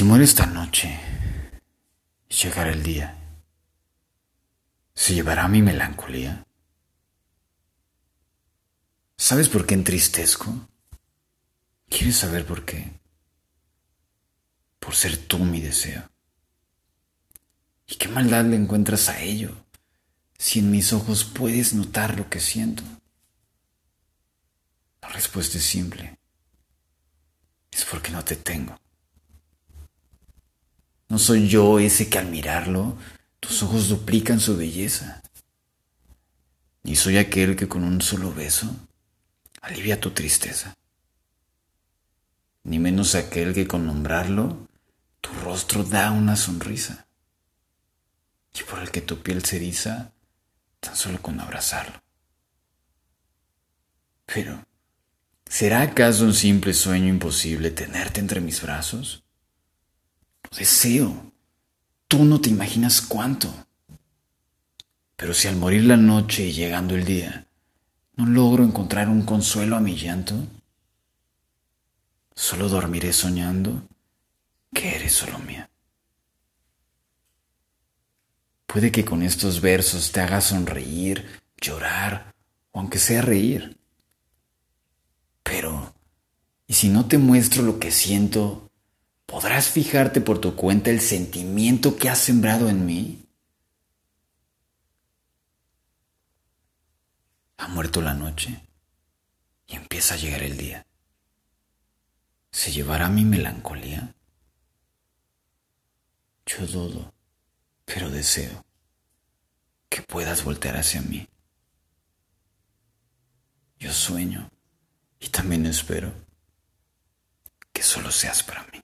si muere esta noche llegará el día, ¿se llevará mi melancolía? ¿Sabes por qué entristezco? ¿Quieres saber por qué? Por ser tú mi deseo. ¿Y qué maldad le encuentras a ello si en mis ojos puedes notar lo que siento? La respuesta es simple. Es porque no te tengo. No soy yo ese que al mirarlo tus ojos duplican su belleza. Ni soy aquel que con un solo beso alivia tu tristeza. Ni menos aquel que con nombrarlo tu rostro da una sonrisa. Y por el que tu piel se eriza tan solo con abrazarlo. Pero, ¿será acaso un simple sueño imposible tenerte entre mis brazos? Deseo. Tú no te imaginas cuánto. Pero si al morir la noche y llegando el día, no logro encontrar un consuelo a mi llanto, solo dormiré soñando que eres solo mía. Puede que con estos versos te haga sonreír, llorar o aunque sea reír. Pero, ¿y si no te muestro lo que siento ¿Podrás fijarte por tu cuenta el sentimiento que has sembrado en mí? Ha muerto la noche y empieza a llegar el día. ¿Se llevará mi melancolía? Yo dudo, pero deseo que puedas voltear hacia mí. Yo sueño y también espero que solo seas para mí.